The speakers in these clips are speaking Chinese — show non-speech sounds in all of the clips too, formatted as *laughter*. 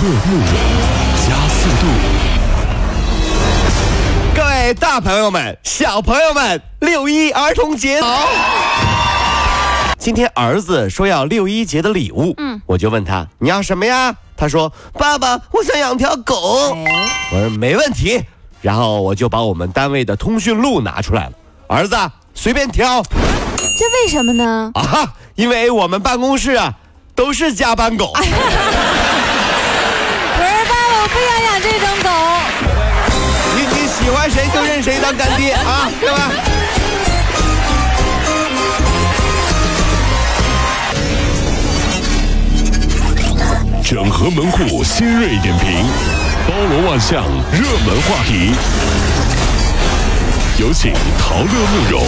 乐慕容加速度。各位大朋友们、小朋友们，六一儿童节好！今天儿子说要六一节的礼物，嗯，我就问他你要什么呀？他说爸爸，我想养条狗。我说没问题，然后我就把我们单位的通讯录拿出来了，儿子随便挑这为什么呢？啊，因为我们办公室啊都是加班狗。不 *laughs* 谁就认谁当干爹啊，对吧？整合门户新锐点评，包罗万象，热门话题。有请陶乐慕容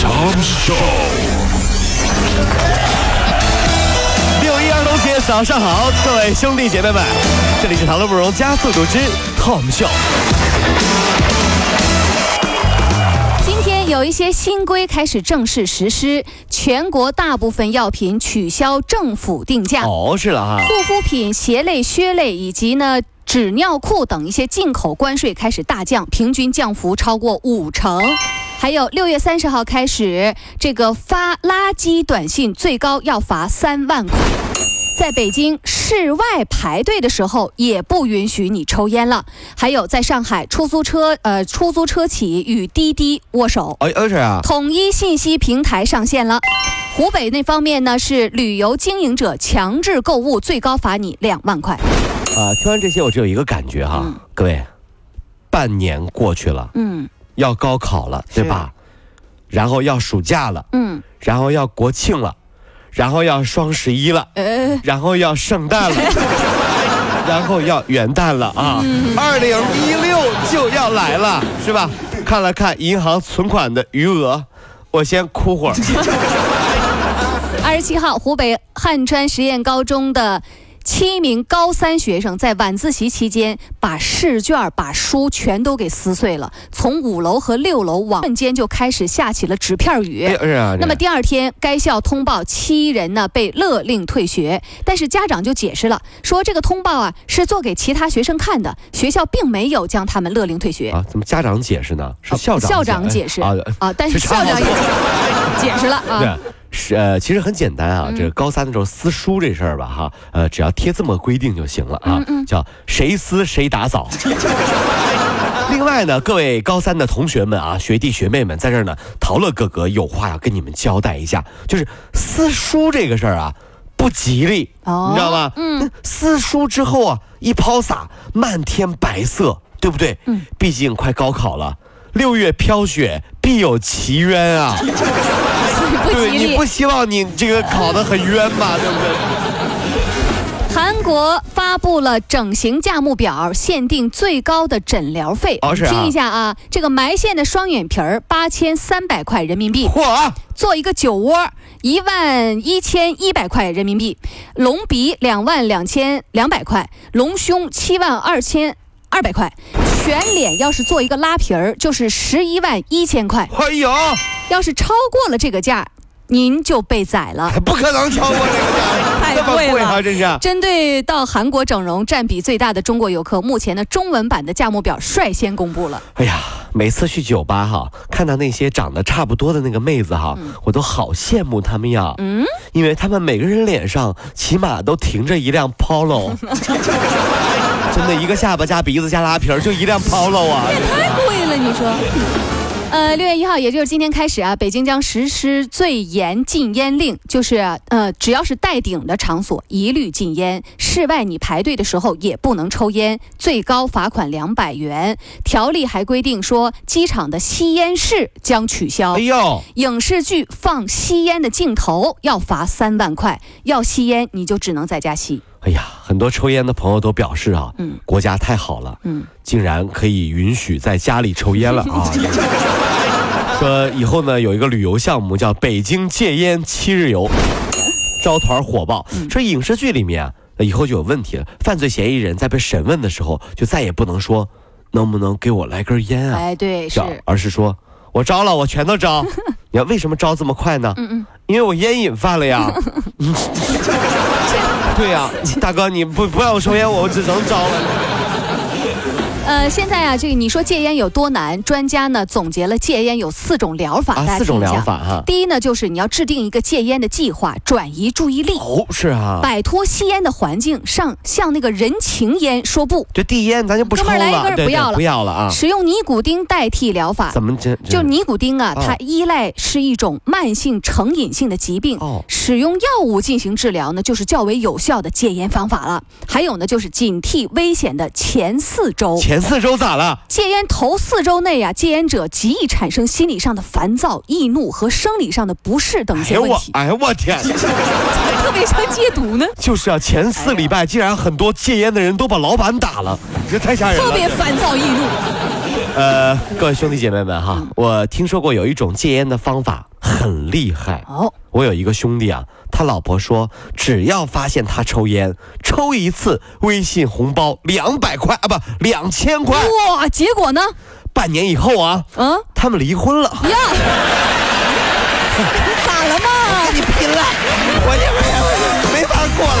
长寿。六一儿童节早上好，各位兄弟姐妹们，这里是陶乐慕容加速度之 Tom 秀。有一些新规开始正式实施，全国大部分药品取消政府定价。哦，是了哈。护肤品、鞋类、靴类以及呢纸尿裤等一些进口关税开始大降，平均降幅超过五成。还有六月三十号开始，这个发垃圾短信最高要罚三万块。在北京室外排队的时候，也不允许你抽烟了。还有在上海，出租车呃出租车企与滴滴握手。哎，而且啊，统一信息平台上线了。湖北那方面呢是旅游经营者强制购物，最高罚你两万块。啊，听完这些，我只有一个感觉哈，各位，半年过去了，嗯要高考了，对吧？然后要暑假了，嗯，然后要国庆了，然后要双十一了，呃，然后要圣诞了，*laughs* 然后要元旦了啊！二零一六就要来了，是吧？看了看银行存款的余额，我先哭会儿。*laughs* 二十七号，湖北汉川实验高中的。七名高三学生在晚自习期间把试卷、把书全都给撕碎了，从五楼和六楼往瞬间就开始下起了纸片雨。哎啊，那么第二天，该校通报七人呢被勒令退学，但是家长就解释了，说这个通报啊是做给其他学生看的，学校并没有将他们勒令退学。啊，怎么家长解释呢？是校长校长解释啊啊，但是校长也解释了啊。对，是呃，其实很简单啊，这个高三的时候撕书这事儿吧，哈，呃，只要贴这么个规定就行了啊，叫谁撕谁打扫。*laughs* 另外呢，各位高三的同学们啊，学弟学妹们，在这儿呢，陶乐哥哥有话要跟你们交代一下，就是撕书这个事儿啊，不吉利，哦你知道吗？嗯，撕书之后啊，一抛洒，漫天白色，对不对？嗯，毕竟快高考了，六月飘雪，必有奇冤啊。*laughs* 不对，吉利你不。希望你这个考得很冤吧？*laughs* 对不对？韩国发布了整形价目表，限定最高的诊疗费。哦啊听一下啊，这个埋线的双眼皮儿八千三百块人民币，嚯啊！做一个酒窝一万一千一百块人民币，隆鼻两万两千两百块，隆胸七万二千二百块，全脸要是做一个拉皮儿，就是十一万一千块。哎呦，要是超过了这个价，您就被宰了。*laughs* 不可能超过这个价，*laughs* 太贵了！真是。针对到韩国整容占比最大的中国游客，目前的中文版的价目表率先公布了。哎呀，每次去酒吧哈，看到那些长得差不多的那个妹子哈，我都好羡慕她们呀。嗯，因为她们每个人脸上起码都停着一辆 Polo。*laughs* 真的，一个下巴加鼻子加拉皮儿，就一辆 Polo 啊！也太贵了，你说。呃，六月一号，也就是今天开始啊，北京将实施最严禁烟令，就是呃，只要是带顶的场所，一律禁烟。室外你排队的时候也不能抽烟，最高罚款两百元。条例还规定说，机场的吸烟室将取消。哎呦，影视剧放吸烟的镜头要罚三万块，要吸烟你就只能在家吸。哎呀，很多抽烟的朋友都表示啊，嗯国家太好了，嗯，竟然可以允许在家里抽烟了 *laughs* 啊！说以后呢，有一个旅游项目叫北京戒烟七日游，招团火爆。说影视剧里面啊，以后就有问题了，犯罪嫌疑人在被审问的时候，就再也不能说能不能给我来根烟啊，哎，对，是是，而是说我招了，我全都招。*laughs* 你看为什么招这么快呢？嗯嗯，因为我烟瘾犯了呀。对呀、大哥，你不不让我抽烟，我只能招了。呃，现在啊，这个你说戒烟有多难？专家呢总结了戒烟有四种疗法，大啊，家四种听一下疗法哈。第一呢，就是你要制定一个戒烟的计划，转移注意力，哦，是啊，摆脱吸烟的环境，上向那个人情烟说不。这递烟咱就不抽哥们儿来一根不要了不要了啊。使用尼古丁代替疗法。怎么这这就尼古丁啊，哦它依赖是一种慢性成瘾性的疾病，哦使用药物进行治疗呢，就是较为有效的戒烟方法了。还有呢，就是警惕危险的前四周。前四周咋了？戒烟头四周内啊，戒烟者极易产生心理上的烦躁、易怒和生理上的不适等一哎呦我，些问题，哎呀我天！*laughs* 特别像戒毒呢，就是啊，前四礼拜竟然很多戒烟的人都把老板打了，这太吓人了。特别烦躁易怒。呃，各位兄弟姐妹们哈，我听说过有一种戒烟的方法很厉害。哦，我有一个兄弟啊，他老婆说，只要发现他抽烟，抽一次微信红包两百块啊，不两千块。哇，结果呢？半年以后啊，嗯他们离婚了。呀，*laughs* 咋了嘛？跟你拼了，我也没没法过了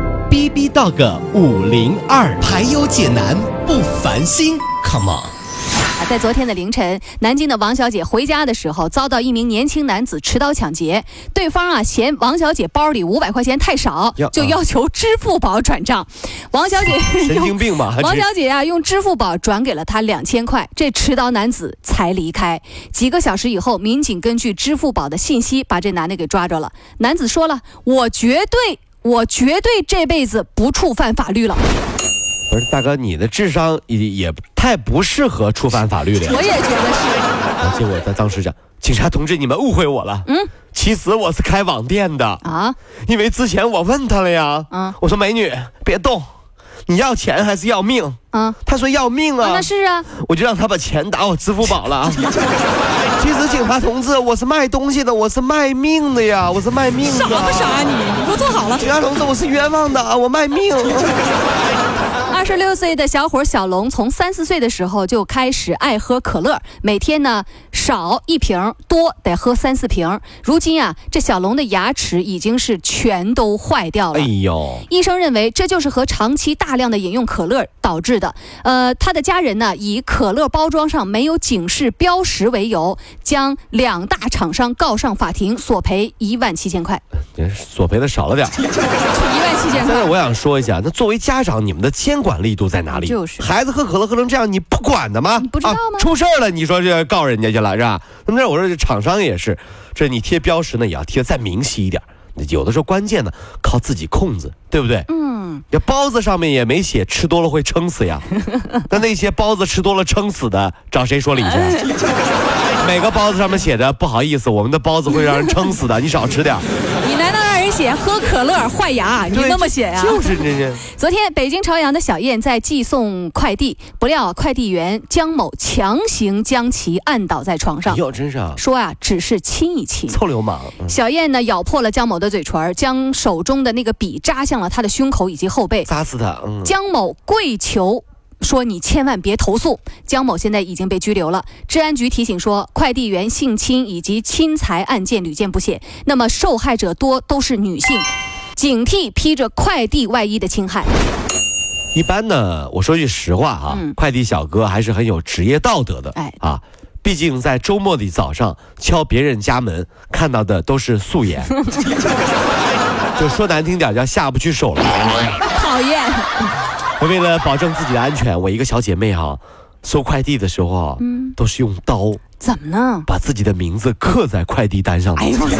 B B Dog 五零二，排忧解难不烦心，Come on。啊，在昨天的凌晨，南京的王小姐回家的时候，遭到一名年轻男子持刀抢劫。对方啊嫌王小姐包里五百块钱太少，就要求支付宝转账。王小姐神经病吧？王小姐啊，用支付宝转给了他两千块，这持刀男子才离开。几个小时以后，民警根据支付宝的信息把这男的给抓着了。男子说了：“我绝对，我绝对这辈子不触犯法律了。不是大哥，你的智商也也太不适合触犯法律了”。我也觉得是。而且我在当时讲，警察同志，你们误会我了。嗯，其实我是开网店的，啊，因为之前我问他了呀。嗯我说美女别动，你要钱还是要命？啊，他说要命啊。啊那是啊，我就让他把钱打我支付宝了啊。*laughs* 其实警察同志，我是卖东西的，我是卖命的呀，我是卖命的。傻不傻你？你给我坐好了。警察同志，我是冤枉的啊，我卖命。*laughs* 二十六岁的小伙小龙从三四岁的时候就开始爱喝可乐，每天呢少一瓶，多得喝三四瓶。如今啊，这小龙的牙齿已经是全都坏掉了。哎呦，医生认为这就是和长期大量的饮用可乐导致的。呃，他的家人呢以可乐包装上没有警示标识为由，将两大厂商告上法庭，索赔一万七千块。*laughs* 这索赔的少了点儿。*laughs* 一万七千块。现在我想说一下，那作为家长，你们的监管力度在哪里？就是孩子喝可乐喝成这样，你不管的吗？你不知道吗出事儿了，你说这告人家去了是吧？那么这我说这厂商也是，这你贴标识呢也要贴得再明晰一点。有的时候关键呢靠自己控制，对不对？嗯，这包子上面也没写吃多了会撑死呀。*laughs* 那那些包子吃多了撑死的，找谁说理去？*laughs* 每个包子上面写着不好意思，我们的包子会让人撑死的，你少吃点 *laughs* 写喝可乐坏牙？你那么写呀、就是这些。*laughs* 昨天，北京朝阳的小燕在寄送快递，不料快递员江某强行将其按倒在床上，哟，真是啊，说啊，只是亲一亲。臭流氓。嗯小燕呢，咬破了江某的嘴唇，将手中的那个笔扎向了他的胸口以及后背。扎死他！嗯，江某跪求。说你千万别投诉，江某现在已经被拘留了。治安局提醒说，快递员性侵以及侵财案件屡见不鲜，那么受害者多都是女性，警惕披着快递外衣的侵害。一般呢，我说句实话啊，嗯快递小哥还是很有职业道德的。哎啊，毕竟在周末的早上敲别人家门，看到的都是素颜，*laughs* 就说难听点叫下不去手了。讨厌，为了保证自己的安全，我一个小姐妹哈、收快递的时候啊，嗯都是用刀怎么呢？把自己的名字刻在快递单上。哎呦，你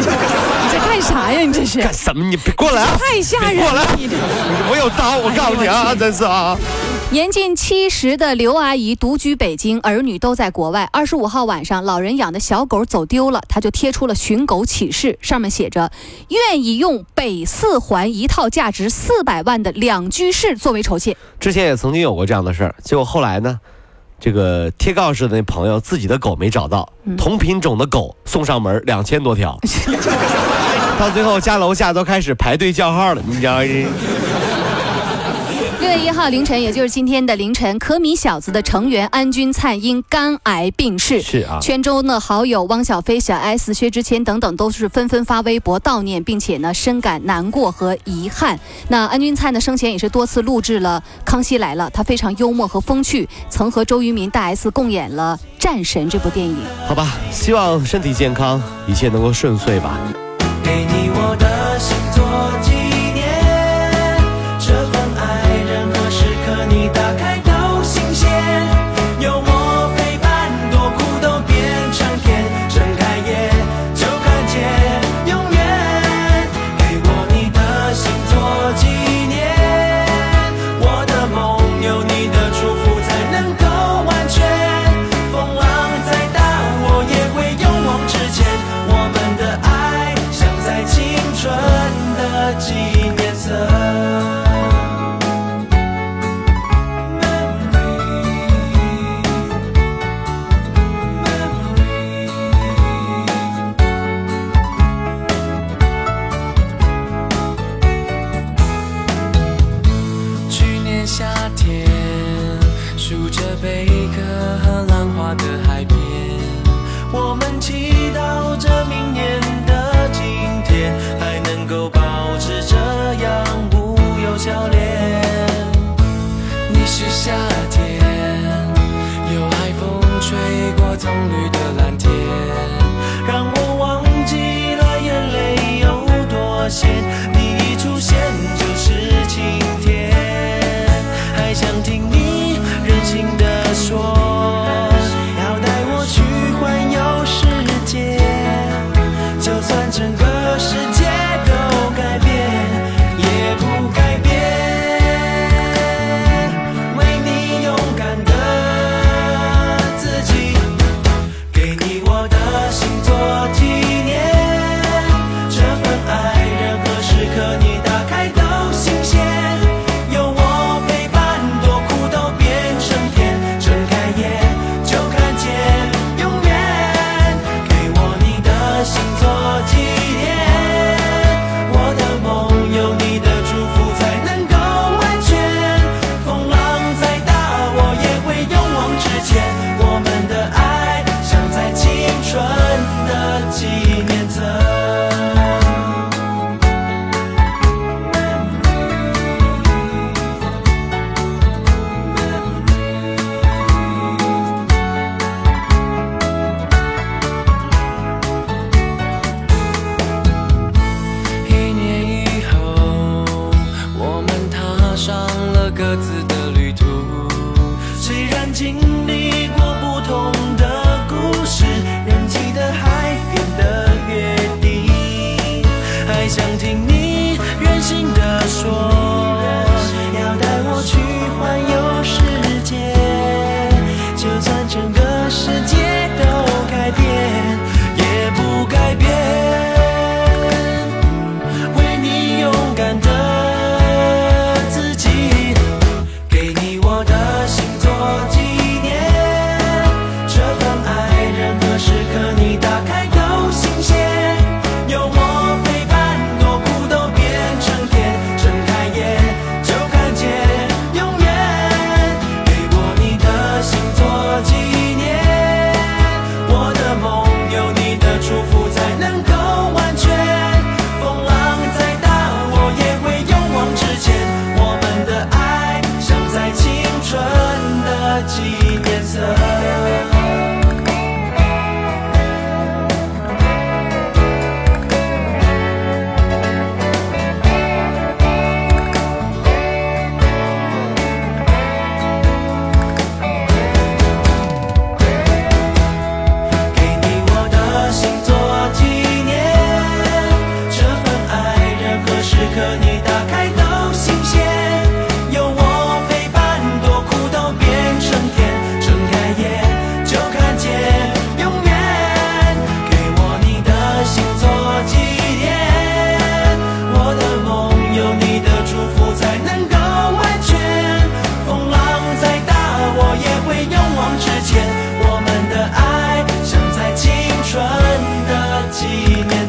这干啥呀？你这是干什么？你别过来啊！太吓人了过来我有刀，我告诉你啊，真是啊！年近七十的刘阿姨独居北京，儿女都在国外。二十五号晚上，老人养的小狗走丢了，她就贴出了寻狗启事，上面写着愿意用北四环一套价值四百万的两居室作为酬谢。之前也曾经有过这样的事儿，结果后来呢，这个贴告示的那朋友自己的狗没找到，同品种的狗送上门两千多条，*laughs* 到最后家楼下都开始排队叫号了，你知道吗？六月一号凌晨，也就是今天的凌晨，可米小子的成员安钧璨因肝癌病逝。是啊圈中的好友汪小菲、小 S、薛之谦等等都是纷纷发微博悼念，并且呢深感难过和遗憾。那安钧璨呢生前也是多次录制了《康熙来了》，他非常幽默和风趣，曾和周渝民、大 S 共演了《战神》这部电影。好吧，希望身体健康，一切能够顺遂吧。给你我的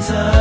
Jesus.